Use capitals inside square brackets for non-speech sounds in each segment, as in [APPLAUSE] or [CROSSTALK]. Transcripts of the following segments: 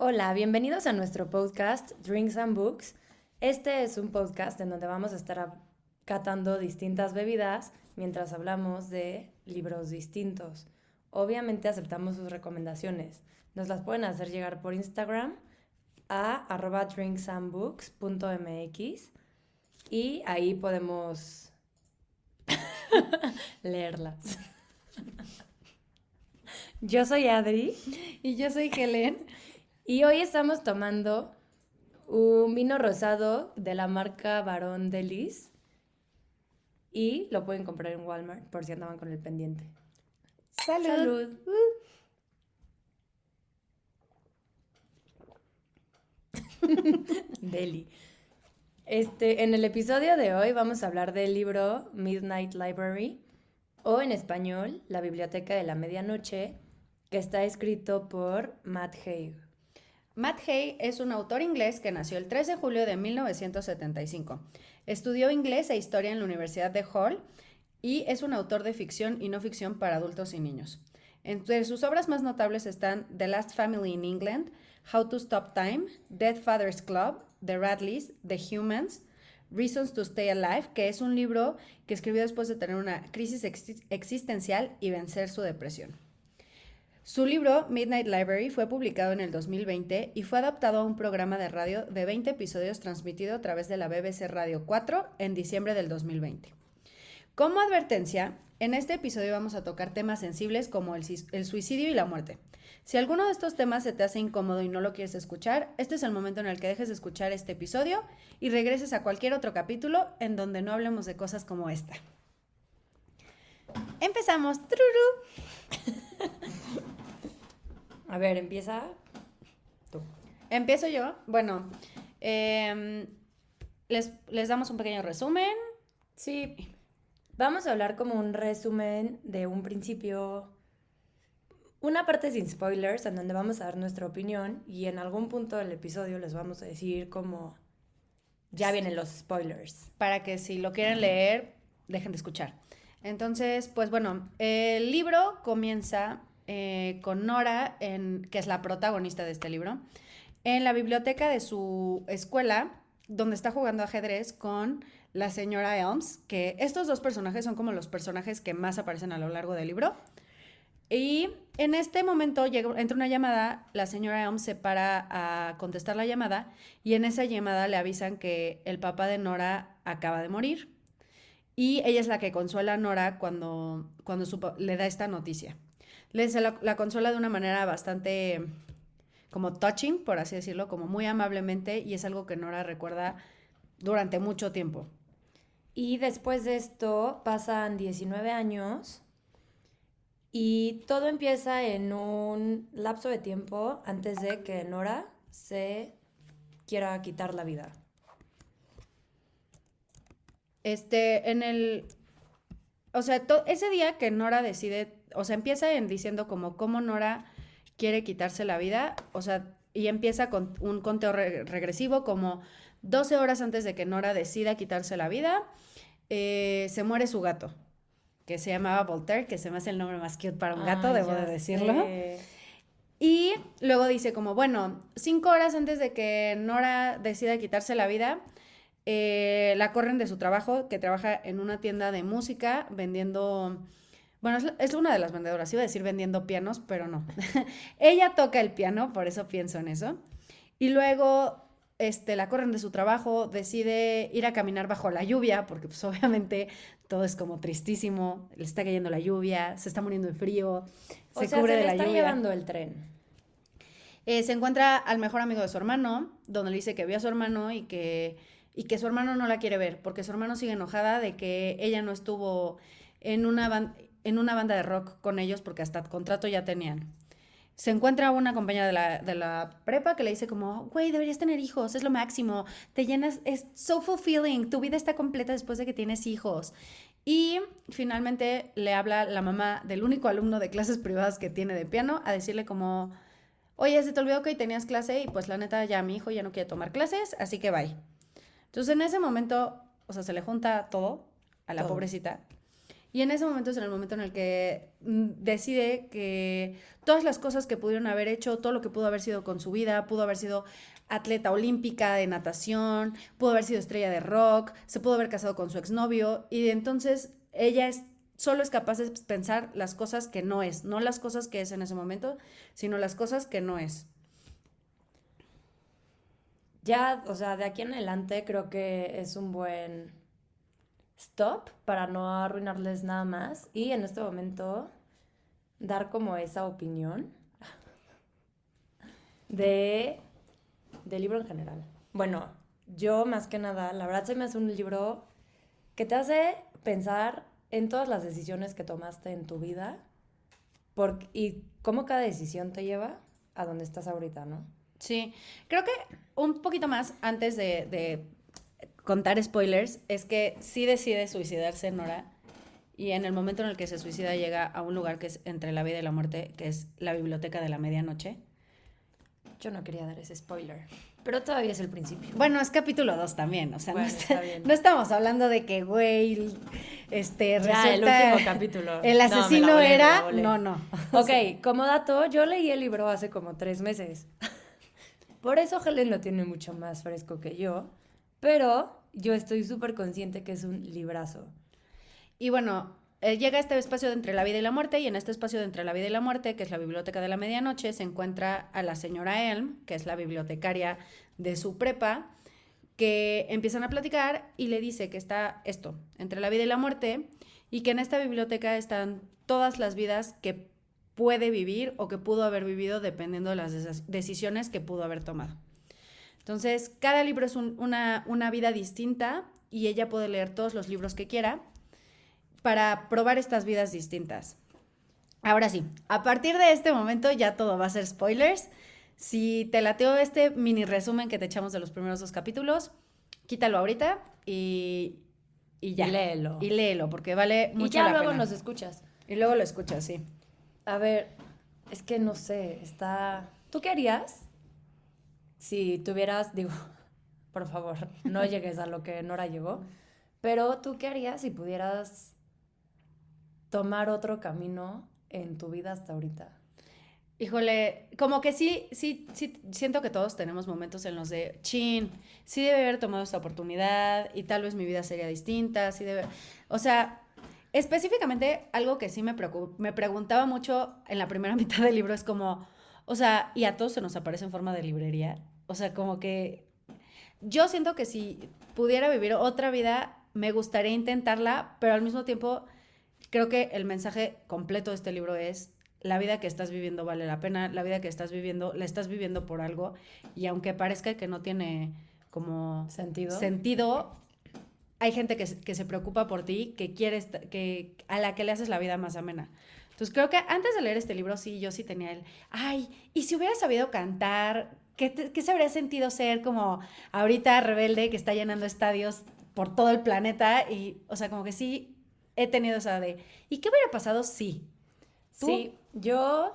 Hola, bienvenidos a nuestro podcast Drinks and Books. Este es un podcast en donde vamos a estar catando distintas bebidas mientras hablamos de libros distintos. Obviamente aceptamos sus recomendaciones. Nos las pueden hacer llegar por Instagram a drinksandbooks.mx y ahí podemos [LAUGHS] leerlas. [LAUGHS] Yo soy Adri. Y yo soy Helen. Y hoy estamos tomando un vino rosado de la marca Barón de Lis. Y lo pueden comprar en Walmart por si andaban con el pendiente. Salud. Salud. [LAUGHS] Deli. Este, en el episodio de hoy vamos a hablar del libro Midnight Library o en español La Biblioteca de la Medianoche, que está escrito por Matt Haig. Matt Hay es un autor inglés que nació el 3 de julio de 1975. Estudió inglés e historia en la Universidad de Hull y es un autor de ficción y no ficción para adultos y niños. Entre sus obras más notables están The Last Family in England, How to Stop Time, Dead Fathers Club, The Radleys, The Humans, Reasons to Stay Alive, que es un libro que escribió después de tener una crisis existencial y vencer su depresión. Su libro Midnight Library fue publicado en el 2020 y fue adaptado a un programa de radio de 20 episodios transmitido a través de la BBC Radio 4 en diciembre del 2020. Como advertencia, en este episodio vamos a tocar temas sensibles como el, suicidio y la muerte. Si alguno de estos temas se te hace incómodo y no lo quieres escuchar, este es el momento en el que dejes de escuchar este episodio y regreses a cualquier otro capítulo en donde no hablemos de cosas como esta. Empezamos. ¡Truru! [LAUGHS] A ver, empieza tú. Empiezo yo. Bueno, eh, les, les damos un pequeño resumen. Sí. Vamos a hablar como un resumen de un principio, una parte sin spoilers, en donde vamos a dar nuestra opinión y en algún punto del episodio les vamos a decir como ya vienen los spoilers. Para que si lo quieren leer, dejen de escuchar. Entonces, pues bueno, el libro comienza eh, con Nora, que es la protagonista de este libro, en la biblioteca de su escuela, donde está jugando ajedrez con la señora Elms, que estos dos personajes son como los personajes que más aparecen a lo largo del libro. Y en este momento llega, entra una llamada, la señora Elms se para a contestar la llamada y en esa llamada le avisan que el papá de Nora acaba de morir. Y ella es la que consuela a Nora cuando, cuando le da esta noticia. Le la, la consuela de una manera bastante como touching, por así decirlo, como muy amablemente y es algo que Nora recuerda durante mucho tiempo. Y después de esto pasan 19 años y todo empieza en un lapso de tiempo antes de que Nora se quiera quitar la vida. Este, en el, o sea, ese día que Nora decide, o sea, empieza en diciendo como cómo Nora quiere quitarse la vida, o sea, y empieza con un conteo regresivo como 12 horas antes de que Nora decida quitarse la vida, eh, se muere su gato, que se llamaba Voltaire, que se me hace el nombre más cute para un gato, debo de decirlo. Y luego dice como, bueno, cinco horas antes de que Nora decida quitarse la vida, eh, la corren de su trabajo, que trabaja en una tienda de música vendiendo... Bueno, es, una de las vendedoras, iba a decir vendiendo pianos, pero no. [LAUGHS] Ella toca el piano, por eso pienso en eso. Y luego este, la corren de su trabajo, decide ir a caminar bajo la lluvia, porque pues obviamente todo es como tristísimo, le está cayendo la lluvia, se está muriendo de frío, o se cubre de la está llevando el tren. Eh, se encuentra al mejor amigo de su hermano, donde le dice que vio a su hermano y que, y que su hermano no la quiere ver, porque su hermano sigue enojada de que ella no estuvo en una, en una banda de rock con ellos porque hasta contrato ya tenían se encuentra una compañera de la, de la prepa que le dice como, güey, deberías tener hijos, es lo máximo, te llenas, es so fulfilling, tu vida está completa después de que tienes hijos. Y finalmente le habla la mamá del único alumno de clases privadas que tiene de piano a decirle como, oye, se te olvidó que hoy tenías clase y pues la neta ya mi hijo ya no quiere tomar clases, así que bye. Entonces en ese momento, o sea, se le junta todo a la pobrecita Y en ese momento es en el momento en el que mm, decide que todas las cosas que pudieron haber hecho, todo lo que pudo haber sido con su vida, pudo haber sido atleta olímpica de natación, pudo haber sido estrella de rock, se pudo haber casado con su exnovio y entonces ella es, solo es capaz de pensar las cosas que no es, no las cosas que es en ese momento, sino las cosas que no es. Ya, o sea, de aquí en adelante creo que es un buen stop para no arruinarles nada más y en este momento dar como esa opinión de del libro en general. Bueno, yo más que nada, la verdad se me hace un libro que te hace pensar en todas las decisiones que tomaste en tu vida y cómo cada decisión te lleva a donde estás ahorita, ¿no? Sí, creo que un poquito más antes de contar spoilers, es que sí decide suicidarse Nora y en el momento en el que se suicida llega a un lugar que es entre la vida y la muerte, que es la biblioteca de la medianoche. Yo no quería dar ese spoiler. Pero todavía es el principio. Bueno, es capítulo 2 también, o sea, no, no, estamos hablando de que, güey, este, ya, el último capítulo. [LAUGHS] El asesino era... No, no. [LAUGHS] Ok, como dato, yo leí el libro hace como tres meses. [LAUGHS] Por eso Helen lo tiene mucho más fresco que yo, pero yo estoy súper consciente que es un librazo. Y bueno, eh, llega este espacio de entre la vida y la muerte, y en este espacio de entre la vida y la muerte, que es la biblioteca de la medianoche, se encuentra a la señora Elm, que es la bibliotecaria de su prepa, que empiezan a platicar y le dice que está esto, entre la vida y la muerte, y que en esta biblioteca están todas las vidas que puede vivir o que pudo haber vivido dependiendo de las decisiones que pudo haber tomado. Entonces, cada libro es una, una vida distinta y ella puede leer todos los libros que quiera para probar estas vidas distintas. Ahora sí, a partir de este momento ya todo va a ser spoilers. Si te lateo este mini resumen que te echamos de los primeros dos capítulos, quítalo ahorita y, y ya. Y léelo. Y léelo, porque vale mucho y ya luego nos escuchas. Y luego lo escuchas, sí. A ver, es que no sé, está... ¿Tú qué harías si tuvieras, digo, [LAUGHS] por favor, no llegues a lo que Nora llegó, pero tú qué harías si pudieras tomar otro camino en tu vida hasta ahorita? Híjole, como que sí, sí, sí, siento que todos tenemos momentos en los de, chin, sí debe haber tomado esta oportunidad y tal vez mi vida sería distinta, sí debe, o sea, específicamente algo que sí me, me preguntaba mucho en la primera [LAUGHS] mitad del libro es como, o sea, y a todos se nos aparece en forma de librería, o sea, como que yo siento que si pudiera vivir otra vida, me gustaría intentarla, pero al mismo tiempo creo que el mensaje completo de este libro es la vida que estás viviendo vale la pena, la vida que estás viviendo, la estás viviendo por algo y aunque parezca que no tiene como sentido, sentido hay gente que, que se preocupa por ti, que quiere, que, a la que le haces la vida más amena. Entonces creo que antes de leer este libro, sí, yo sí tenía el, ay, y si hubiera sabido cantar, ¿qué, qué se habría sentido ser como ahorita rebelde que está llenando estadios por todo el planeta? Y, o sea, como que sí, he tenido esa de, ¿y qué hubiera pasado si? Sí, yo,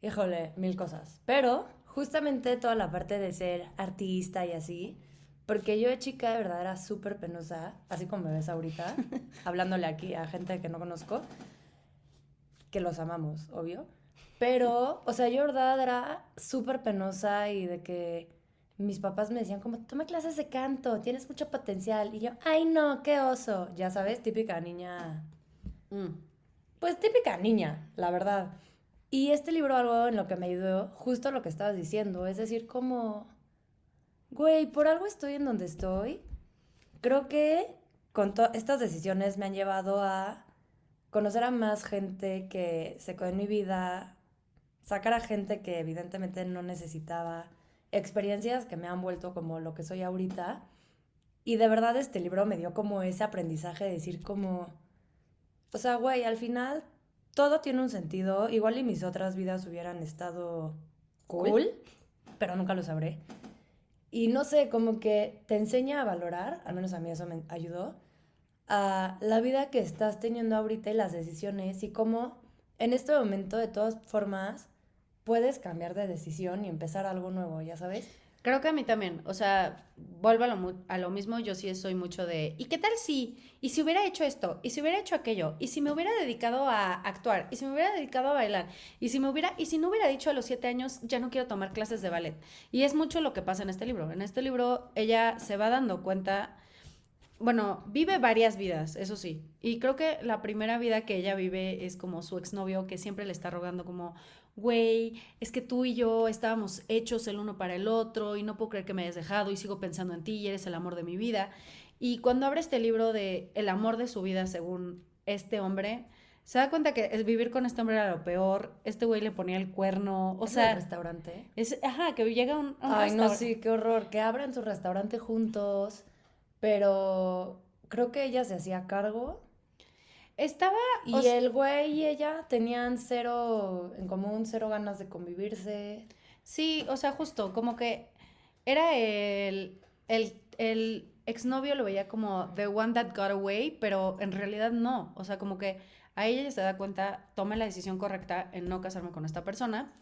híjole, mil cosas. Pero justamente toda la parte de ser artista y así, porque yo de chica de verdad era súper penosa, así como me ves ahorita, [LAUGHS] hablándole aquí a gente que no conozco, que los amamos, obvio. Pero, o sea, yo verdad era súper penosa y de que mis papás me decían como, toma clases de canto, tienes mucho potencial. Y yo, ay no, qué oso. Ya sabes, típica niña. Mm. Pues típica niña, la verdad. Y este libro algo en lo que me ayudó, justo lo que estabas diciendo, es decir, como, güey, por algo estoy en donde estoy. Creo que con estas decisiones me han llevado a conocer a más gente que se quedó en mi vida, sacar a gente que evidentemente no necesitaba experiencias que me han vuelto como lo que soy ahorita. Y de verdad este libro me dio como ese aprendizaje de decir como, o sea, güey, al final todo tiene un sentido. Igual y mis otras vidas hubieran estado cool, pero nunca lo sabré. Y no sé, como que te enseña a valorar, al menos a mí eso me ayudó, a la vida que estás teniendo ahorita y las decisiones y cómo en este momento de todas formas puedes cambiar de decisión y empezar algo nuevo, ¿ya sabes? Creo que a mí también, o sea, vuelvo a lo, a lo, mismo, yo sí soy mucho de, ¿y qué tal si? ¿Y si hubiera hecho esto? ¿Y si hubiera hecho aquello? ¿Y si me hubiera dedicado a actuar? ¿Y si me hubiera dedicado a bailar? ¿Y si me hubiera, y si no hubiera dicho a los siete años, ya no quiero tomar clases de ballet? Y es mucho lo que pasa en este libro. En este libro ella se va dando cuenta, bueno, vive varias vidas, eso sí. Y creo que la primera vida que ella vive es como su exnovio que siempre le está rogando como, güey, es que tú y yo estábamos hechos el uno para el otro y no puedo creer que me hayas dejado y sigo pensando en ti y eres el amor de mi vida. Y cuando abre este libro de El amor de su vida según este hombre, se da cuenta que el vivir con este hombre era lo peor. Este güey le ponía el cuerno. O sea. restaurante? Es, ajá, que llega un. Ay, no, sí, qué horror. Que abran su restaurante juntos. Pero creo que ella se hacía cargo estaba... Y el güey y ella tenían cero en común, cero ganas de convivirse. Sí, o sea, justo, como que era el, el, el exnovio lo veía como the one that got away, pero en realidad no. O sea, como que a ella se da cuenta, toma la decisión correcta en no casarme con esta persona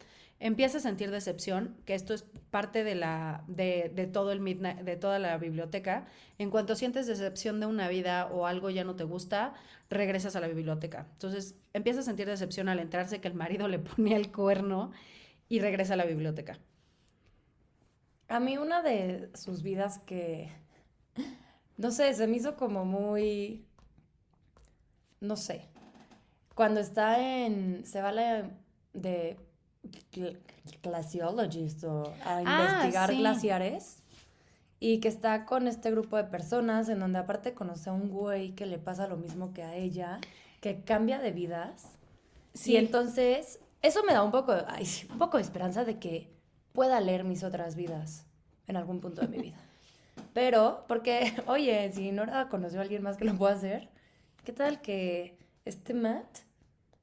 empieza a sentir decepción, que esto es parte de, la, de, todo el midnight, de toda la biblioteca. En cuanto sientes decepción de una vida o algo ya no te gusta, regresas a la biblioteca. Entonces empieza a sentir decepción al enterarse que el marido le ponía el cuerno y regresa a la biblioteca. A mí una de sus vidas que, no sé, se me hizo como muy, no sé, cuando está en, se va la, de glaciologist o a ah, investigar glaciares y que está con este grupo de personas en donde aparte conoce a un güey que le pasa lo mismo que a ella, que cambia de vidas. Sí. Y entonces eso me da un poco, un poco de esperanza de que pueda leer mis otras vidas en algún punto de mi vida. [LAUGHS] Pero, porque, oye, si Nora conoció a alguien más que lo pueda hacer, ¿qué tal que este Matt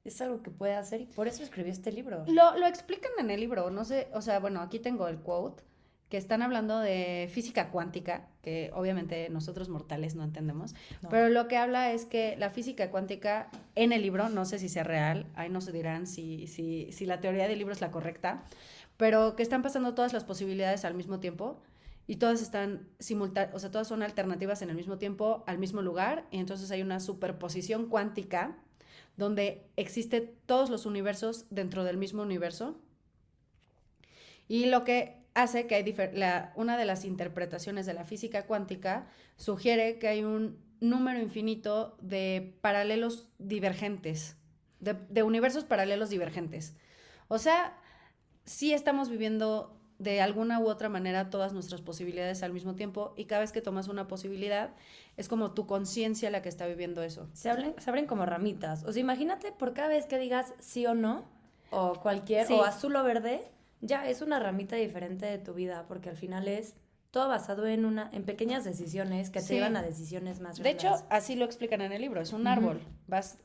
es algo que puede hacer y por eso escribió este libro. Lo, lo explican en el libro, no sé, o sea, bueno, aquí tengo el quote, que están hablando de física cuántica, que obviamente nosotros mortales no entendemos, pero lo que habla es que la física cuántica en el libro, no sé si sea real, ahí no se dirán si, si, si la teoría del libro es la correcta, pero que están pasando todas las posibilidades al mismo tiempo y todas están simultáneas, o sea, todas son alternativas en el mismo tiempo, al mismo lugar, y entonces hay una superposición cuántica donde existen todos los universos dentro del mismo universo. Y lo que hace que hay una de las interpretaciones de la física cuántica sugiere que hay un número infinito de paralelos divergentes, de, de universos paralelos divergentes. O sea, sí estamos viviendo de alguna u otra manera todas nuestras posibilidades al mismo tiempo y cada vez que tomas una posibilidad es como tu conciencia la que está viviendo eso. Se, se abren como ramitas. O sea, imagínate por cada vez que digas sí o no, o cualquier, o azul o verde, ya es una ramita diferente de tu vida, porque al final es todo basado en una en pequeñas decisiones que te llevan a decisiones más grandes. De hecho, así lo explican en el libro, es un árbol. Vas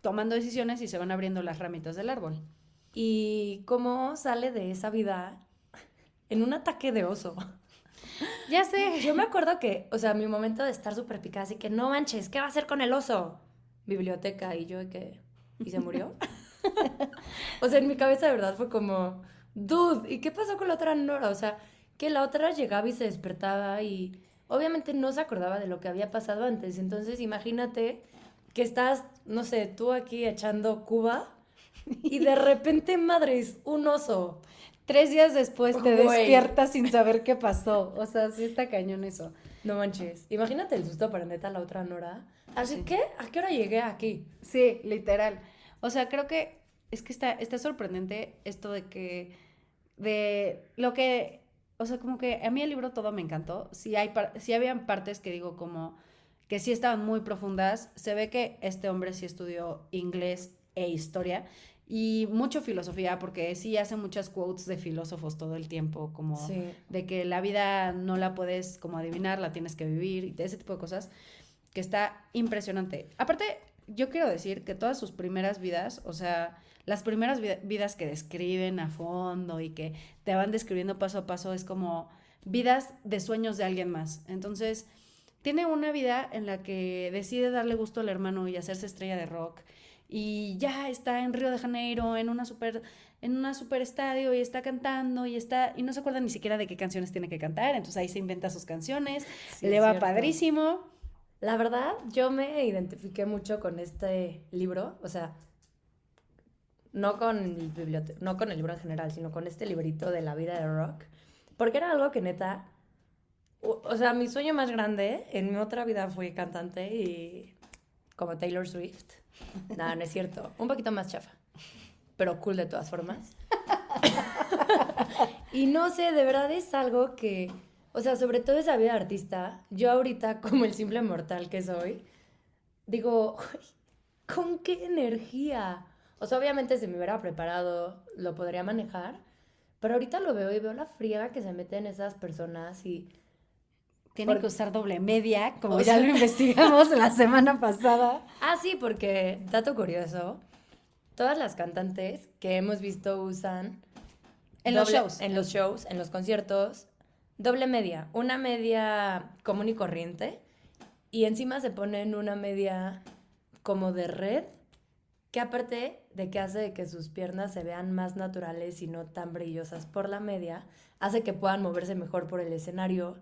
tomando decisiones y se van abriendo las ramitas del árbol. ¿Y cómo sale de esa vida en un ataque de oso? [LAUGHS] Ya sé. Yo me acuerdo que, o sea, mi momento de estar súper picada, así que no manches, ¿qué va a hacer con el oso? Biblioteca, y yo, que. ¿Y se murió? [LAUGHS] o sea, en mi cabeza de verdad fue como, dude, ¿y qué pasó con la otra Nora? O sea, que la otra llegaba y se despertaba y obviamente no se acordaba de lo que había pasado antes. Entonces, imagínate que estás, no sé, tú aquí echando Cuba y de repente, madres, un oso. Tres días después te despiertas sin saber qué pasó. O sea, sí está cañón eso. No manches. Imagínate el susto para neta la otra Nora. Así que, ¿a qué hora llegué aquí? Sí, literal. O sea, creo que es que está, está sorprendente esto de que, de lo que, o sea, como que a mí el libro todo me encantó. Sí, hay, sí habían partes que digo como que sí estaban muy profundas. Se ve que este hombre sí estudió inglés e historia y mucho filosofía, porque sí hace muchas quotes de filósofos todo el tiempo, como de que la vida no la puedes como adivinar, la tienes que vivir, y ese tipo de cosas, que está impresionante. Aparte, yo quiero decir que todas sus primeras vidas, o sea, las primeras vidas que describen a fondo y que te van describiendo paso a paso, es como vidas de sueños de alguien más. Entonces, tiene una vida en la que decide darle gusto al hermano y hacerse estrella de rock y ya está en Río de Janeiro, en una super en una super estadio y está cantando y está y no se acuerda ni siquiera de qué canciones tiene que cantar, entonces ahí se inventa sus canciones, le va padrísimo. La verdad, yo me identifiqué mucho con este libro, o sea, no con el no con el libro en general, sino con este librito de la vida de rock, porque era algo que neta o sea, mi sueño más grande en mi otra vida fue cantante y como Taylor Swift. [LAUGHS] Nada, no es cierto. Un poquito más chafa. Pero cool de todas formas. [LAUGHS] y no sé, de verdad es algo que, o sea, sobre todo esa vida de artista, yo ahorita como el simple mortal que soy, digo, ¿con qué energía? O sea, obviamente si me hubiera preparado, lo podría manejar, pero ahorita lo veo y veo la friega que se mete en esas personas y tienen que usar doble media, como ya lo investigamos la semana pasada. Ah, sí, porque, dato curioso, todas las cantantes que hemos visto usan... En los shows. En los shows, en los conciertos, doble media. Una media común y corriente y encima se ponen una media como de red, que aparte de que hace que sus piernas se vean más naturales y no tan brillosas por la media, hace que puedan moverse mejor por el escenario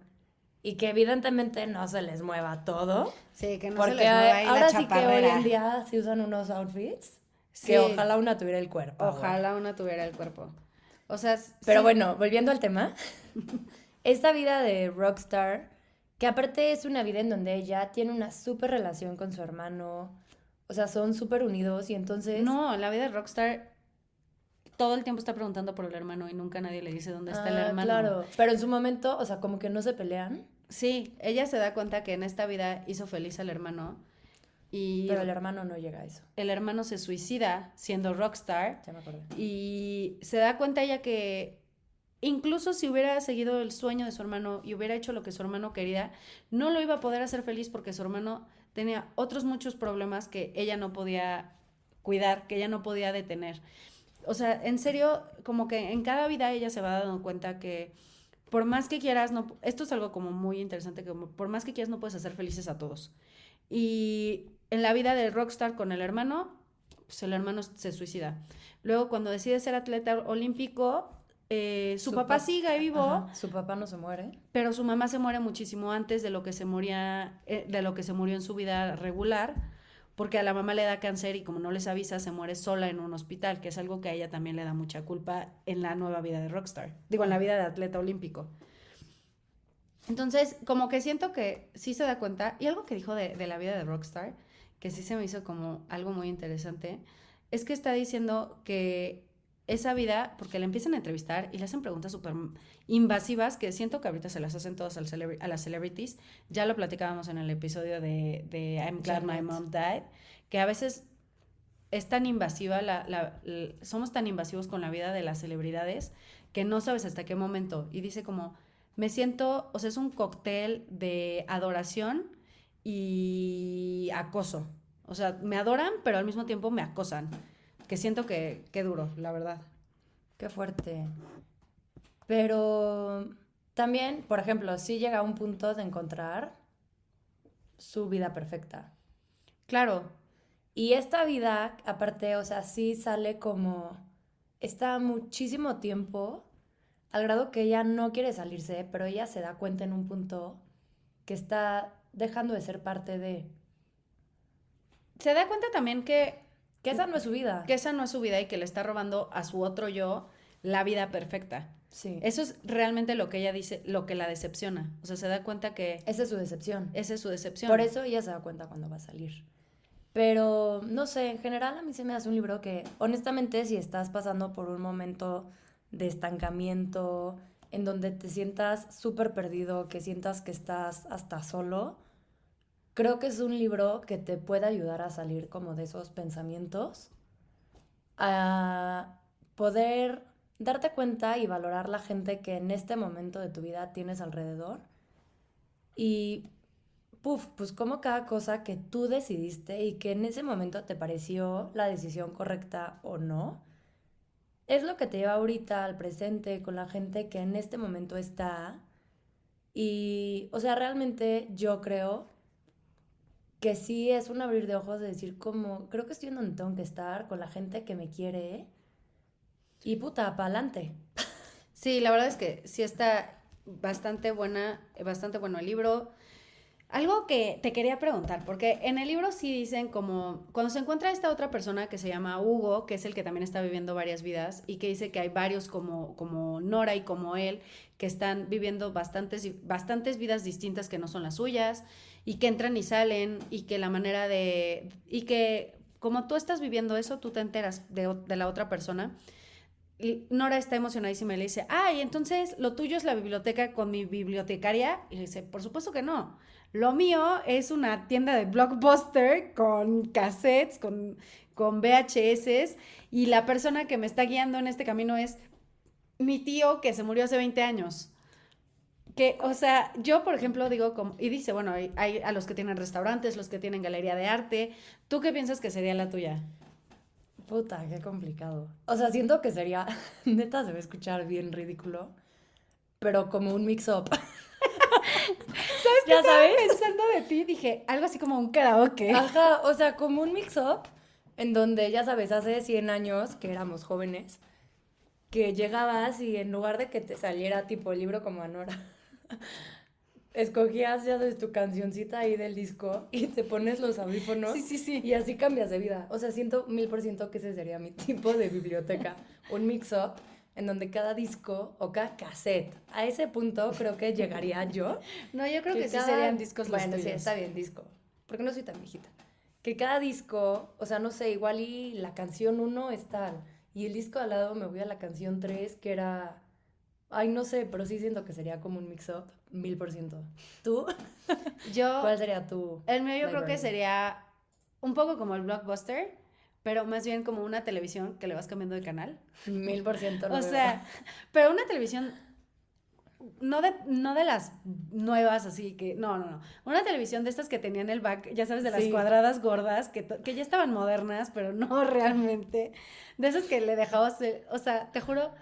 y que evidentemente no se les mueva todo. Sí, que no se les mueva ahí ahora sí que hoy en día se usan unos outfits que ojalá una tuviera el cuerpo. Ojalá una tuviera el cuerpo. O sea, pero bueno, volviendo al tema, [LAUGHS] esta vida de rockstar, que aparte es una vida en donde ella tiene una súper relación con su hermano, o sea, son súper unidos y entonces... No, la vida de rockstar todo el tiempo está preguntando por el hermano y nunca nadie le dice dónde está el ah, hermano. Claro, pero en su momento, o sea, como que no se pelean. Sí, ella se da cuenta que en esta vida hizo feliz al hermano. Y Pero el hermano no llega a eso. El hermano se suicida siendo rockstar. Ya me acuerdo. Y se da cuenta ella que incluso si hubiera seguido el sueño de su hermano y hubiera hecho lo que su hermano quería, no lo iba a poder hacer feliz porque su hermano tenía otros muchos problemas que ella no podía cuidar, que ella no podía detener. O sea, en serio, como que en cada vida ella se va dando cuenta que por más que quieras, no, esto es algo como muy interesante, que por más que quieras no puedes hacer felices a todos. Y en la vida de Rockstar con el hermano, pues el hermano se suicida. Luego cuando decide ser atleta olímpico, eh, su, papá sigue vivo. su papá no se muere. Pero su mamá se muere muchísimo antes de lo que se moría, eh, de lo que se murió en su vida regular porque a la mamá le da cáncer y como no les avisa, se muere sola en un hospital, que es algo que a ella también le da mucha culpa en la nueva vida de rockstar, digo, en la vida de atleta olímpico. Entonces, como que siento que sí se da cuenta, y algo que dijo de, la vida de rockstar, que sí se me hizo como algo muy interesante, es que está diciendo que esa vida, porque le empiezan a entrevistar y le hacen preguntas súper invasivas que siento que ahorita se las hacen todas a las celebrities. Ya lo platicábamos en el episodio de, de I'm Glad My Mom Died, que a veces es tan invasiva, la, somos tan invasivos con la vida de las celebridades que no sabes hasta qué momento. Y dice como, me siento, o sea, es un cóctel de adoración y acoso. O sea, me adoran, pero al mismo tiempo me acosan que siento que, que duro, la verdad. Qué fuerte. Pero también, por ejemplo, sí llega a un punto de encontrar su vida perfecta. Claro. Y esta vida, aparte, o sea, sí sale como, está muchísimo tiempo, al grado que ella no quiere salirse, pero ella se da cuenta en un punto que está dejando de ser parte de... Se da cuenta también que que esa no es su vida. Que esa no es su vida y que le está robando a su otro yo la vida perfecta. Sí. Eso es realmente lo que ella dice, lo que la decepciona. O sea, se da cuenta que... Esa es su decepción. Esa es su decepción. Por eso ella se da cuenta cuando va a salir. Pero, no sé, en general a mí se me hace un libro que, honestamente, si estás pasando por un momento de estancamiento, en donde te sientas súper perdido, que sientas que estás hasta solo, creo que es un libro que te puede ayudar a salir como de esos pensamientos, a poder darte cuenta y valorar la gente que en este momento de tu vida tienes alrededor y puff, pues como cada cosa que tú decidiste y que en ese momento te pareció la decisión correcta o no, es lo que te lleva ahorita al presente con la gente que en este momento está. Y, o sea, realmente yo creo que sí es un abrir de ojos de decir como, creo que estoy en donde tengo que estar, con la gente que me quiere, y puta, para adelante. Sí, la verdad es que sí está bastante buena, bastante bueno el libro. Algo que te quería preguntar, porque en el libro sí dicen como, cuando se encuentra esta otra persona que se llama Hugo, que es el que también está viviendo varias vidas, y que dice que hay varios como, como Nora y como él, que están viviendo bastantes, bastantes vidas distintas que no son las suyas, y que entran y salen, y que la manera de, y que como tú estás viviendo eso, tú te enteras de, de la otra persona. Nora está emocionadísima y le dice, ay, entonces lo tuyo es la biblioteca con mi bibliotecaria. Y le dice, por supuesto que no. Lo mío es una tienda de blockbuster con cassettes, con, con VHS. Y la persona que me está guiando en este camino es mi tío que se murió hace 20 años. Que, o sea, yo, por ejemplo, digo, como, y dice, bueno, hay, hay a los que tienen restaurantes, los que tienen galería de arte. ¿Tú qué piensas que sería la tuya? Puta, qué complicado. O sea, siento que sería, [LAUGHS] neta, se va a escuchar bien ridículo, pero como un mix-up. [LAUGHS] ¿Sabes qué ya sabes? pensando de ti? Dije, algo así como un karaoke. Ajá, o sea, como un mix-up en donde, ya sabes, hace 100 años que éramos jóvenes, que llegabas y en lugar de que te saliera tipo el libro como Anora, escogías, ya sabes, tu cancioncita ahí del disco y te pones los audífonos. Sí, sí, sí. Y así cambias de vida. O sea, siento mil por ciento que ese sería mi [LAUGHS] tipo de biblioteca. un mix-up en donde cada disco o cada cassette, a ese punto creo que llegaría yo. No, yo creo que, sí serían discos los Bueno, sí, está bien, disco. Porque no soy tan viejita. Que cada disco, o sea, no sé, igual y la canción 1 es tal. Y el disco al lado me voy a la canción 3, que era Ay, no sé, pero sí siento que sería como un mix-up, mil por ciento. ¿Tú? [LAUGHS] Yo. ¿Cuál sería tu? El mío yo creo que sería un poco como el blockbuster, pero más bien como una televisión que le vas cambiando de canal. Mil por ciento. [LAUGHS] O sea, [LAUGHS] pero una televisión no de, no de las nuevas, así que, no, no, no. Una televisión de estas que tenían el back, ya sabes, de las cuadradas gordas, que, que, ya estaban modernas, pero no realmente. De esas que le dejabas, o sea, te juro,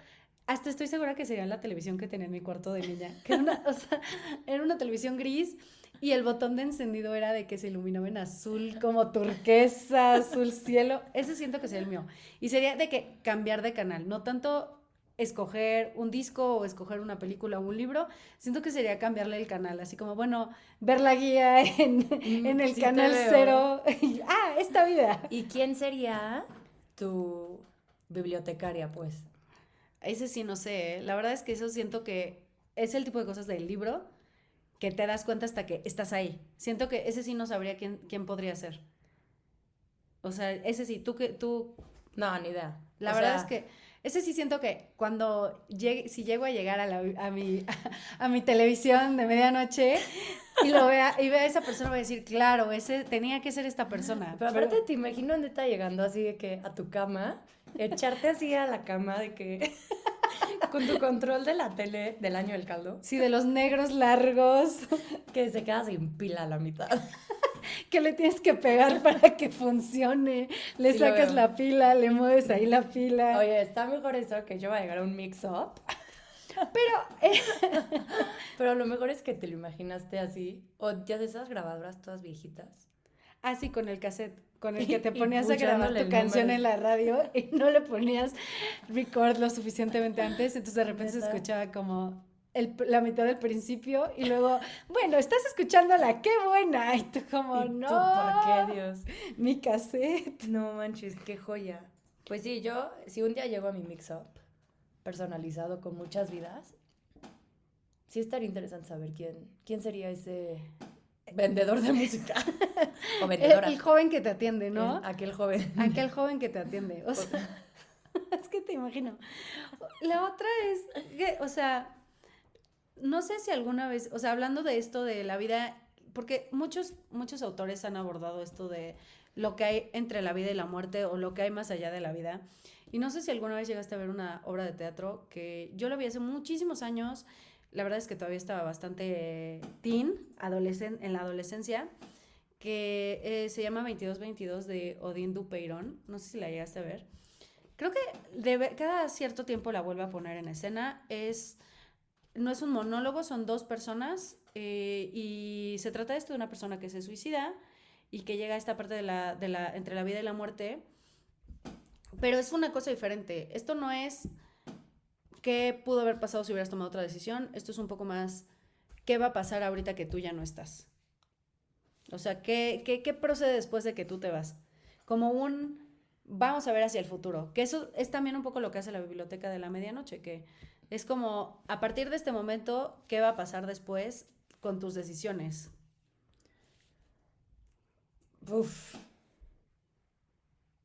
hasta estoy segura que sería la televisión que tenía en mi cuarto de niña. Que era una, [LAUGHS] o sea, era una televisión gris y el botón de encendido era de que se iluminaba en azul, como turquesa, azul cielo. Ese siento que sería el mío. Y sería de que cambiar de canal, no tanto escoger un disco o escoger una película o un libro, siento que sería cambiarle el canal, así como, bueno, ver la guía en, mm, en el canal cero. ah, esta vida. ¿Y quién sería tu bibliotecaria, pues? Ese sí no sé, ¿eh? la verdad es que eso siento que es el tipo de cosas del libro que te das cuenta hasta que estás ahí. Siento que ese sí no sabría quién, quién podría ser. O sea, ese sí, tú que tú... No, ni idea. La verdad es que ese sí siento que cuando llegue, si llego a llegar a, la, a, mi, [LAUGHS] a, mi televisión de medianoche y lo vea y vea a esa persona voy a decir, claro, ese tenía que ser esta persona. Pero aparte te imagino dónde está llegando así de que a tu cama echarte así a la cama de que [LAUGHS] con tu control de la tele del año del caldo. Sí, de los negros largos. [LAUGHS] Que se queda sin pila a la mitad. [LAUGHS] que le tienes que pegar para que funcione. Le sacas la pila, le mueves ahí la pila. Oye, está mejor eso que yo va a llegar a un mix-up. Pero, eh, [LAUGHS] pero lo mejor es que te lo imaginaste así. O ya de esas grabadoras todas viejitas. Así con el cassette con el [LAUGHS] que te ponías a grabar tu canción en la radio y no le ponías record lo suficientemente antes, entonces de [LAUGHS] repente se escuchaba como la mitad del principio y luego, bueno, estás escuchando la qué buena. Y tú como, no. ¿Por qué, Dios? Mi cassette. No manches, qué joya. Pues sí, yo, si un día llego a mi mix-up personalizado con muchas vidas, sí estaría interesante saber quién, quién sería ese vendedor de música. [LAUGHS] o vendedora. El, joven que te atiende, ¿no? aquel joven. Aquel joven que te atiende. O [LAUGHS] sea, [LAUGHS] es que te imagino. La otra es que, o sea, no sé si alguna vez, o sea, hablando de esto de la vida, porque muchos, muchos autores han abordado esto de lo que hay entre la vida y la muerte o lo que hay más allá de la vida. Y no sé si alguna vez llegaste a ver una obra de teatro que yo la vi hace muchísimos años la verdad es que todavía estaba bastante teen, adolescente, en la adolescencia, que eh, se llama 2222 de Odín Dupeirón. No sé si la llegaste a ver. Creo que debe, cada cierto tiempo la vuelve a poner en escena. Es, no es un monólogo, son dos personas eh, y se trata de esto de una persona que se suicida y que llega a esta parte de la, de la, entre la vida y la muerte. Pero es una cosa diferente. Esto no es qué pudo haber pasado si hubieras tomado otra decisión. Esto es un poco más qué va a pasar ahorita que tú ya no estás. O sea, ¿qué, qué, qué procede después de que tú te vas? Como un vamos a ver hacia el futuro. Que eso es también un poco lo que hace la biblioteca de la medianoche, que es como a partir de este momento, ¿qué va a pasar después con tus decisiones? Uf.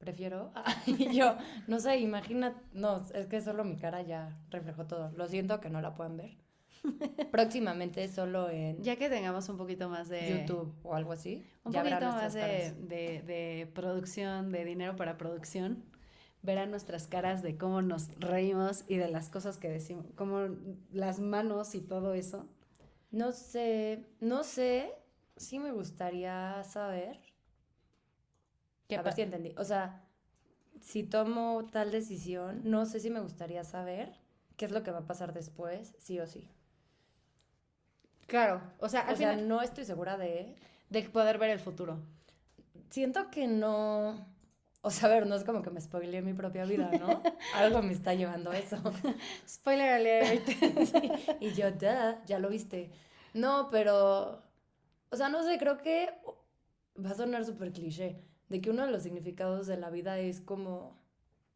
Prefiero. [LAUGHS] Y yo, no sé, imagina. No, es que solo mi cara ya reflejó todo. Lo siento que no la puedan ver. [LAUGHS] Próximamente solo en Ya que tengamos un poquito más de... YouTube o algo así. Un ya poquito más de, de- de producción, de dinero para producción. Verán nuestras caras de cómo nos reímos y de las cosas que decimos, como las manos y todo eso. No sé, no sé. Sí me gustaría saber. ¿Qué a ver si entendí. O sea, si tomo tal decisión, no sé si me gustaría saber qué es lo que va a pasar después, sí o sí. Claro, o sea, al O sea, final, no estoy segura de... de poder ver el futuro. Siento que no... O sea, a ver, no es como que me spoileé mi propia vida, ¿no? [LAUGHS] Algo me está llevando a eso. [LAUGHS] Spoiler alert. [LAUGHS] Sí, Y yo, "Duh, ya lo viste. No, pero... O sea, no sé, creo que va a sonar súper cliché, de que uno de los significados de la vida es como...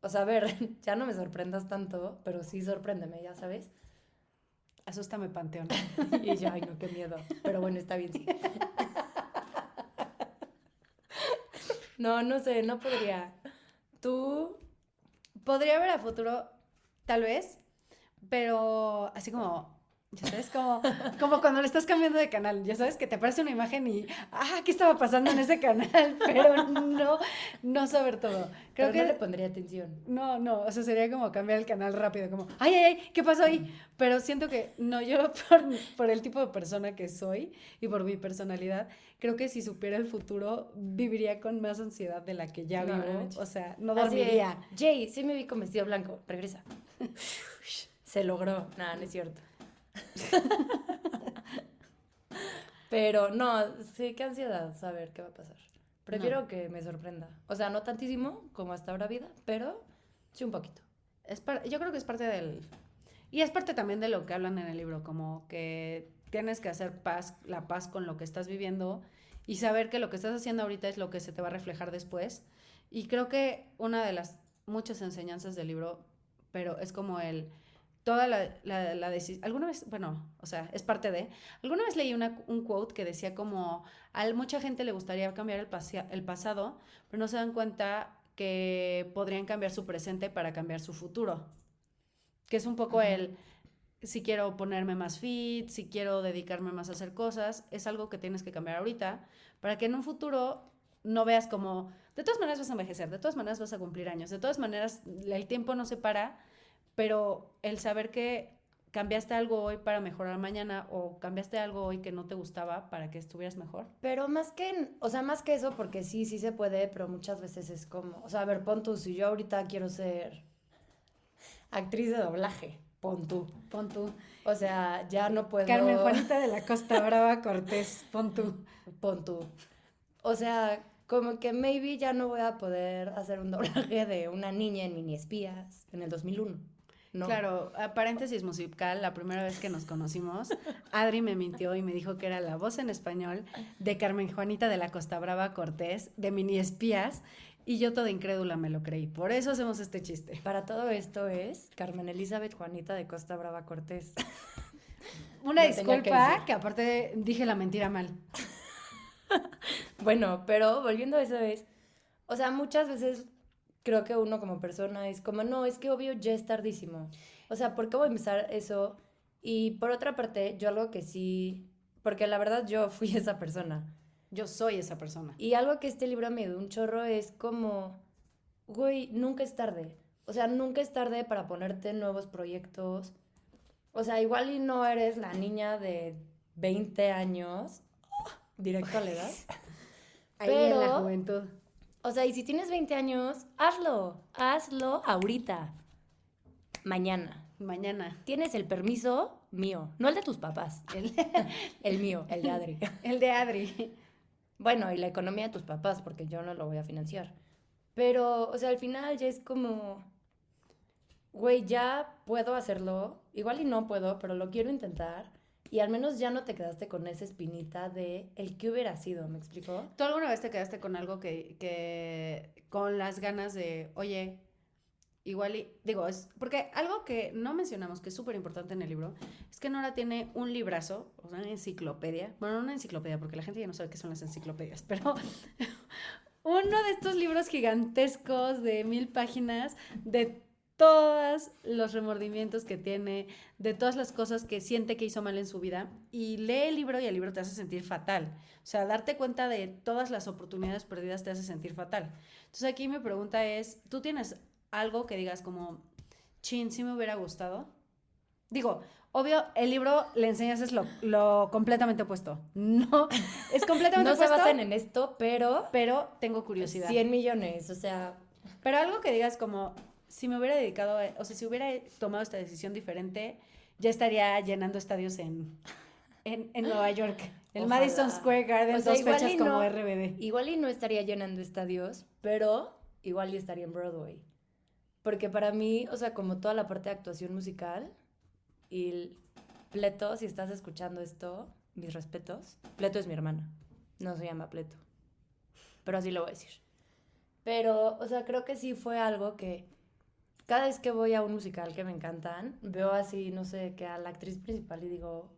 O sea, a ver, [LAUGHS] ya no me sorprendas tanto, pero sí sorpréndeme, ya sabes. Asústame, Panteón. Y yo, ay, no, qué miedo. Pero bueno, está bien, sí. [LAUGHS] No, no sé, no podría. Tú, Podría ver a futuro, tal vez, pero así como, ya sabes, como, como cuando le estás cambiando de canal, ya sabes que te aparece una imagen y, ah, ¿qué estaba pasando en ese canal? [LAUGHS] Pero no, no saber todo. Creo pero que no le pondría atención. No, no, o sea, sería como cambiar el canal rápido, como, ay, ay, ay, ¿qué pasó ahí? Pero siento que, no, yo [LAUGHS] por, por el tipo de persona que soy y por mi personalidad, creo que si supiera el futuro, viviría con más ansiedad de la que ya vivo. no o sea, no Así dormiría. Jay, sí me vi con vestido blanco. Regresa. [LAUGHS] Se logró. Nada, no es cierto. Pero no, sí, qué ansiedad saber qué va a pasar. Prefiero que me sorprenda. O sea, no tantísimo como hasta ahora vida, pero sí un poquito. Es par- yo creo que es parte del... Y es parte también de lo que hablan en el libro, como que tienes que hacer paz, la paz con lo que estás viviendo y saber que lo que estás haciendo ahorita es lo que se te va a reflejar después. Y creo que una de las muchas enseñanzas del libro, pero es como el... Toda la, la, la decisión... Alguna vez, bueno, o sea, es parte de... Alguna vez leí una, un quote que decía como, a mucha gente le gustaría cambiar el, el pasado, pero no se dan cuenta que podrían cambiar su presente para cambiar su futuro. Que es un poco el, si quiero ponerme más fit, si quiero dedicarme más a hacer cosas, es algo que tienes que cambiar ahorita para que en un futuro no veas como, de todas maneras vas a envejecer, de todas maneras vas a cumplir años, de todas maneras el tiempo no se para, pero el saber que cambiaste algo hoy para mejorar mañana o cambiaste algo hoy que no te gustaba para que estuvieras mejor. Pero más que, o sea, más que eso, porque sí, sí se puede, pero muchas veces es como, o sea, a ver, pon tú, si yo ahorita quiero ser actriz de doblaje, pon tú. Pon tú. O sea, ya no puedo... Carmen Juanita de la Costa Brava Cortés, pon tú. Pon tú. O sea, como que maybe ya no voy a poder hacer un doblaje de una niña en Mini Espías en el 2001. No. Claro, a paréntesis musical, la primera vez que nos conocimos, Adri me mintió y me dijo que era la voz en español de Carmen Juanita de la Costa Brava Cortés, de Mini Espías, y yo toda incrédula me lo creí. Por eso hacemos este chiste. Para todo esto es Carmen Elizabeth Juanita de Costa Brava Cortés. [LAUGHS] Una que disculpa, decir. que, aparte dije la mentira mal. [LAUGHS] Bueno, pero volviendo a eso es, o sea, muchas veces creo que uno como persona es como, no, es que obvio ya es tardísimo. O sea, ¿por qué voy a empezar eso? Y por otra parte, yo algo que sí, porque la verdad yo fui [LAUGHS] esa persona. Yo soy esa persona. Y algo que este libro me dio un chorro es como, güey, nunca es tarde. O sea, nunca es tarde para ponerte nuevos proyectos. O sea, igual y no eres la niña de 20 años, [LAUGHS] directo a la edad. Ahí en la Pero- juventud. O sea, y si tienes 20 años, hazlo. Hazlo ahorita. Mañana. Mañana. Tienes el permiso mío, no el de tus papás, [LAUGHS] El, [LAUGHS] el mío, el de Adri. [LAUGHS] el de Adri. Bueno, y la economía de tus papás, porque yo no lo voy a financiar. Pero, o sea, al final ya es como, güey, ya puedo hacerlo. Igual y no puedo, pero lo quiero intentar. Y al menos ya no te quedaste con esa espinita de el que hubiera sido, ¿me explicó? ¿Tú alguna vez te quedaste con algo que, que con las ganas de, oye, igual y, digo, es, porque algo que no mencionamos, que es súper importante en el libro, es que Nora tiene un librazo, o sea, una enciclopedia, bueno, no una enciclopedia, porque la gente ya no sabe qué son las enciclopedias, [LAUGHS] pero uno de estos libros gigantescos de mil páginas de todos los remordimientos que tiene, de todas las cosas que siente que hizo mal en su vida, y lee el libro y el libro te hace sentir fatal. O sea, darte cuenta de todas las oportunidades perdidas te hace sentir fatal. Entonces aquí mi pregunta es, ¿tú tienes algo que digas como, chin, si me hubiera gustado? Digo, obvio, el libro le enseñas es lo, lo completamente opuesto. No, es completamente no [LAUGHS] opuesto. No se basan en esto, pero... Pero tengo curiosidad. 100 millones, o sea... Pero algo que digas como, si me hubiera dedicado, a, o sea, si hubiera tomado esta decisión diferente, ya estaría llenando estadios en, en, en Nueva York. El Ojalá. Madison Square Garden, O sea, dos fechas como RBD. Igual y no estaría llenando estadios, pero igual y estaría en Broadway. Porque para mí, o sea, como toda la parte de actuación musical, y el- Pleto, si estás escuchando esto, mis respetos, Pleto es mi hermana, no se llama Pleto, pero así lo voy a decir. Pero, o sea, creo que sí fue algo que cada vez que voy a un musical que me encantan, veo así, no sé, que a la actriz principal y digo,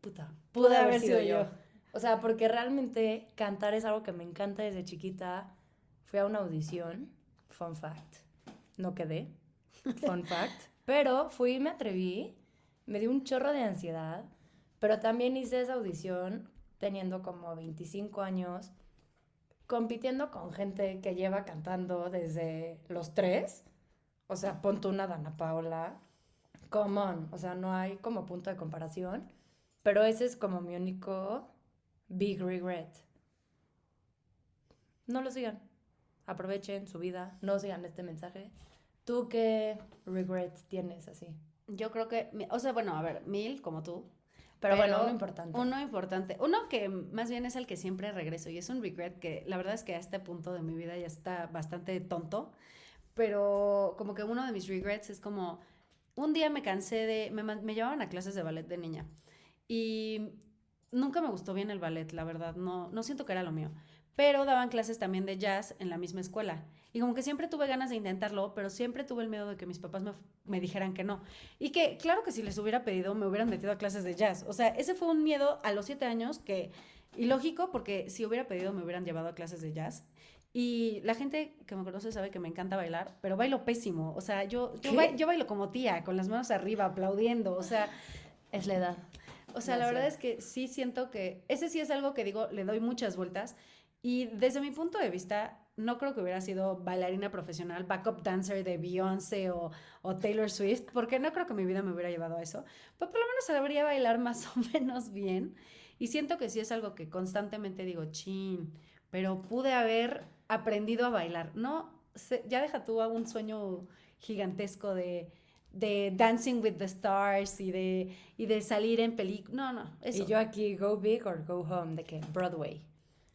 puta, pude haber sido yo. O sea, porque realmente cantar es algo que me encanta desde chiquita. Fui a una audición, fun fact, no quedé, fun [LAUGHS] fact, pero fui y me atreví, me dio un chorro de ansiedad, pero también hice esa audición teniendo como 25 años, compitiendo con gente que lleva cantando desde los tres, o sea, ponte una Dana Paola, come on, o sea, no hay como punto de comparación, pero ese es como mi único big regret. No lo sigan. Aprovechen su vida. No sigan este mensaje. ¿Tú qué regret tienes así? Yo creo que, o sea, bueno, a ver, mil como tú. Pero, bueno, uno importante. Uno importante. Uno que más bien es el que siempre regreso y es un regret que la verdad es que a este punto de mi vida ya está bastante tonto. Pero como que uno de mis regrets es como, un día me cansé de, me, me llevaban a clases de ballet de niña y nunca me gustó bien el ballet, la verdad, no, no siento que era lo mío. Pero daban clases también de jazz en la misma escuela. Y como que siempre tuve ganas de intentarlo, pero siempre tuve el miedo de que mis papás me, me dijeran que no. Y que, claro que si les hubiera pedido, me hubieran metido a clases de jazz. O sea, ese fue un miedo a los siete años que, y lógico, porque si hubiera pedido, me hubieran llevado a clases de jazz. Y la gente que me conoce sabe que me encanta bailar, pero bailo pésimo. O sea, yo, yo, ¿Qué? ba- yo bailo como tía, con las manos arriba, aplaudiendo. O sea, [LAUGHS] Es la edad. o sea, No, la verdad es que sí siento que ese sí es algo que digo, le doy muchas vueltas. Y desde mi punto de vista, no creo que hubiera sido bailarina profesional, backup dancer de Beyoncé o, o Taylor Swift, porque no creo que mi vida me hubiera llevado a eso. Pero por lo menos sabría bailar más [LAUGHS] o menos bien. Y siento que sí es algo que constantemente digo, chin, pero pude haber aprendido a bailar. No, sé, ya deja tú a un sueño gigantesco de, de Dancing with the Stars y de, y de salir en película. No, no, eso. Y yo aquí, go big or go home, de que Broadway.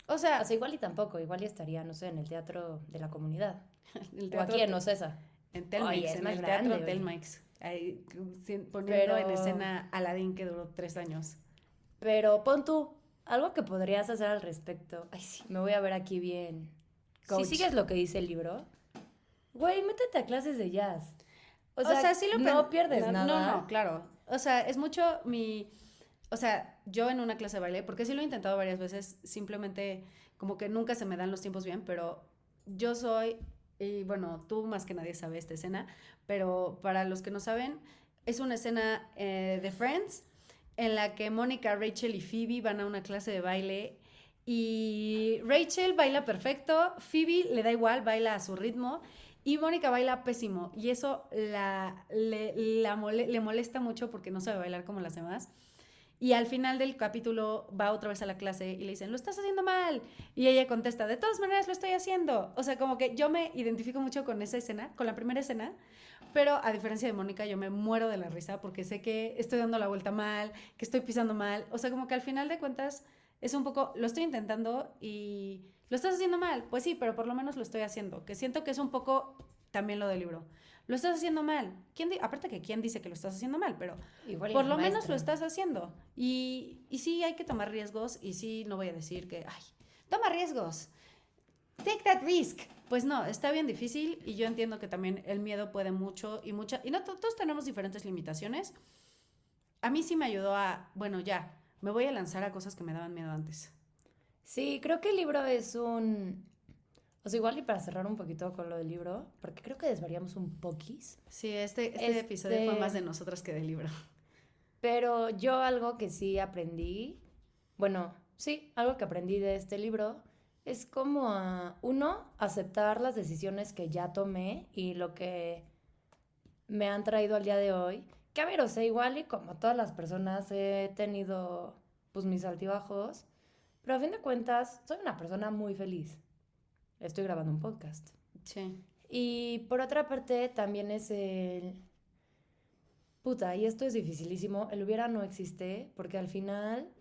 o sea, O sea, igual y tampoco, igual y estaría, no sé, en el teatro de la comunidad. [LAUGHS] el O teatro aquí en Ocesa. en Telmex, en el grande, teatro. Telmex, ahí, poniendo en Pero- escena Aladdin que duró tres años. Pero pon tú, algo que podrías hacer al respecto. Ay, sí, me voy a ver aquí bien. Coach. Si sigues lo que dice el libro, güey, métete a clases de jazz. O O sea, sea, sí lo no pierdes no, nada. No, no, claro. O sea, es mucho mi. O sea, yo en una clase de baile, porque sí lo he intentado varias veces, simplemente como que nunca se me dan los tiempos bien, pero yo soy, y bueno, tú más que nadie sabes esta escena, pero para los que no saben, es una escena eh, de Friends en la que Mónica, Rachel y Phoebe van a una clase de baile y Rachel baila perfecto, Phoebe le da igual, baila a su ritmo y Mónica baila pésimo y eso le, le molesta mucho porque no sabe bailar como las demás. Y al final del capítulo va otra vez a la clase y le dicen, lo estás haciendo mal. Y ella contesta, de todas maneras lo estoy haciendo. O sea, como que yo me identifico mucho con esa escena, con la primera escena, pero a diferencia de Mónica, yo me muero de la risa porque sé que estoy dando la vuelta mal, que estoy pisando mal. O sea, como que al final de cuentas es un poco, lo estoy intentando y lo estás haciendo mal. Pues sí, pero por lo menos lo estoy haciendo. Que siento que es un poco también lo del libro. Lo estás haciendo mal. ¿Quién aparte que quién dice que lo estás haciendo mal, pero por lo menos lo estás haciendo. Y, y sí hay que tomar riesgos y sí no voy a decir que, ay, toma riesgos. Take that risk. Pues no, está bien difícil y yo entiendo que también el miedo puede mucho y mucha, y no todos tenemos diferentes limitaciones. A mí sí me ayudó a, bueno, ya, me voy a lanzar a cosas que me daban miedo antes. Sí, creo que el libro es un o sea, igual y para cerrar un poquito con lo del libro, porque creo que desvariamos un poquis. Sí, este, este, episodio fue este más de nosotros que del libro. Pero yo algo que sí aprendí, bueno, sí, algo que aprendí de este libro es como a, uno, aceptar las decisiones que ya tomé y lo que me han traído al día de hoy. Que a ver, o sea, igual y como todas las personas he tenido pues mis altibajos, pero a fin de cuentas soy una persona muy feliz estoy grabando un podcast. Sí. Y por otra parte, también es el... Puta, y esto es dificilísimo, el hubiera no existe, porque al final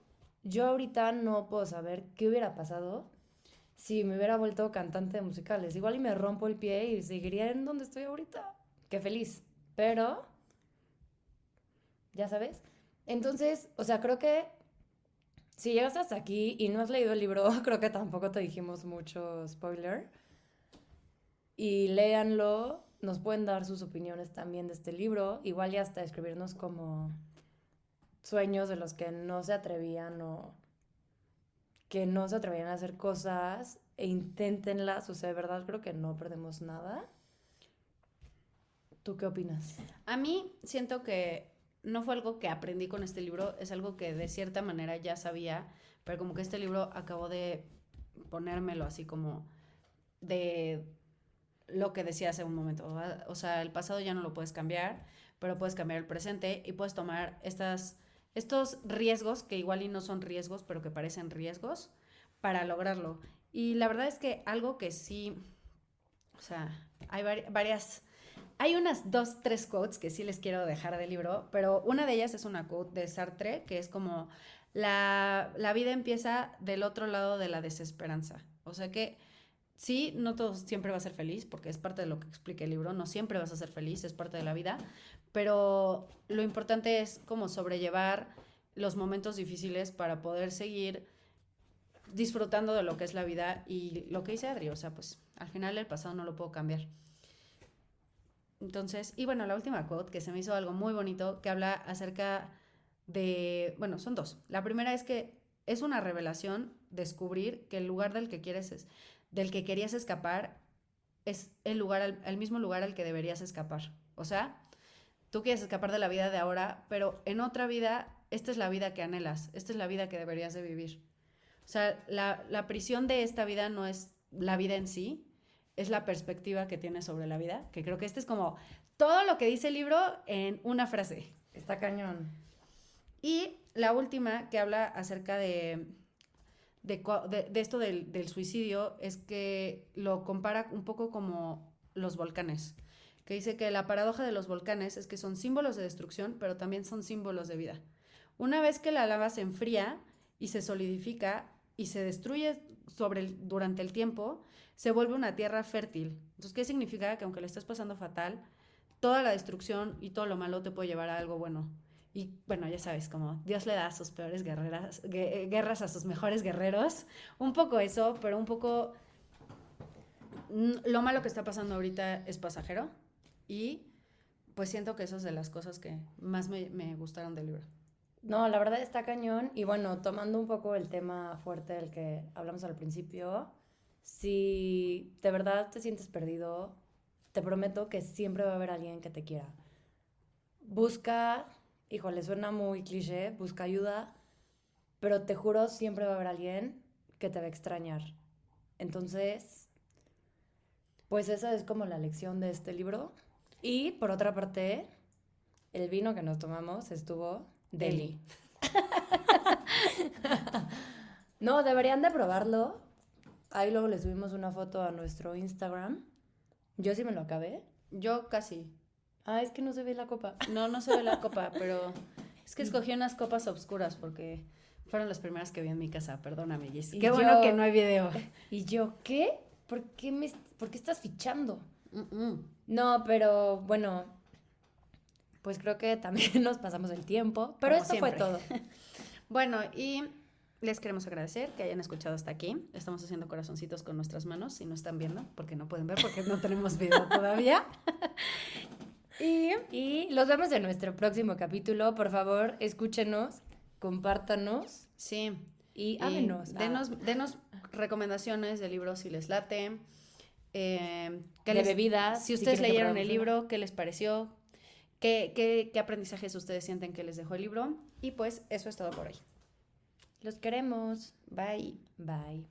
yo ahorita no puedo saber qué hubiera pasado si me hubiera vuelto cantante de musicales. Igual y me rompo el pie y seguiría en donde estoy ahorita. Qué feliz. Pero, ya sabes. Entonces, o sea, creo que si llegas hasta aquí y no has leído el libro, [LAUGHS] creo que tampoco te dijimos mucho spoiler. Y léanlo, nos pueden dar sus opiniones también de este libro, igual y hasta escribirnos como sueños de los que no se atrevían o que no se atrevían a hacer cosas e inténtenlas, o verdad creo que no perdemos nada. ¿Tú qué opinas? A mí siento que no fue algo que aprendí con este libro, es algo que de cierta manera ya sabía, pero como que este libro acabó de ponérmelo así como de lo que decía hace un momento. O sea, el pasado ya no lo puedes cambiar, pero puedes cambiar el presente y puedes tomar estas, estos riesgos, que igual y no son riesgos, pero que parecen riesgos, para lograrlo. Y la verdad es que algo que sí, o sea, hay varias hay unas dos, tres quotes que sí les quiero dejar del libro, pero una de ellas es una quote de Sartre, que es como, la, la vida empieza del otro lado de la desesperanza. O sea que sí, no todo siempre va a ser feliz, porque es parte de lo que explica el libro, no siempre vas a ser feliz, es parte de la vida, pero lo importante es como sobrellevar los momentos difíciles para poder seguir disfrutando de lo que es la vida y lo que dice Adri, o sea, pues al final el pasado no lo puedo cambiar. Entonces, y bueno, la última quote que se me hizo algo muy bonito, que habla acerca de, bueno, son dos. La primera es que es una revelación descubrir que el lugar del que quieres es, del que querías escapar es el lugar, el mismo lugar al que deberías escapar. O sea, tú quieres escapar de la vida de ahora, pero en otra vida, esta es la vida que anhelas, esta es la vida que deberías de vivir. O sea, la, la prisión de esta vida no es la vida en sí, es la perspectiva que tienes sobre la vida, que creo que este es como todo lo que dice el libro en una frase. Está cañón. Y la última que habla acerca de, de, esto del, del, suicidio es que lo compara un poco como los volcanes, que dice que la paradoja de los volcanes es que son símbolos de destrucción, pero también son símbolos de vida. Una vez que la lava se enfría y se solidifica y se destruye sobre el, durante el tiempo, se vuelve una tierra fértil. Entonces, ¿qué significa? Que aunque le estés pasando fatal, toda la destrucción y todo lo malo te puede llevar a algo bueno. Y bueno, ya sabes, como Dios le da a sus peores guerreras, guerras a sus mejores guerreros. Un poco eso, pero un poco lo malo que está pasando ahorita es pasajero. Y pues siento que eso es de las cosas que más me, me gustaron del libro. No, la verdad está cañón. Y bueno, tomando un poco el tema fuerte del que hablamos al principio, si de verdad te sientes perdido, te prometo que siempre va a haber alguien que te quiera. Busca, híjole, suena muy cliché, busca ayuda, pero te juro, siempre va a haber alguien que te va a extrañar. Entonces, pues esa es como la lección de este libro. Y por otra parte, el vino que nos tomamos estuvo deli. [LAUGHS] no, deberían de probarlo Ahí luego le subimos una foto a nuestro Instagram. Yo sí me lo acabé. Yo casi. Ah, es que no se ve la copa. No, no se ve la copa, [LAUGHS] pero es que escogí unas copas oscuras porque Fueron las primeras que vi en mi casa, perdóname, Qué bueno que no hay video. Y yo, ¿qué? ¿Por qué, me, ¿por qué estás fichando? Mm-mm. No, pero bueno, pues creo que también [LAUGHS] nos pasamos el tiempo. Pero Como esto fue todo. [LAUGHS] Bueno, y les queremos agradecer que hayan escuchado hasta aquí. Estamos haciendo corazoncitos con nuestras manos, si no están viendo, porque no pueden ver, porque no tenemos video [LAUGHS] todavía. y Y los vemos en nuestro próximo capítulo. Por favor, escúchenos, compártanos sí, y y ámenos. Ah, denos, denos recomendaciones de libros si les late. eh, ¿qué de les- bebidas. Si ustedes leyeron el libro, ¿qué les pareció? ¿Qué, qué, qué aprendizajes ustedes sienten que les dejó el libro? Y pues eso es todo por hoy. Los queremos. Bye. Bye.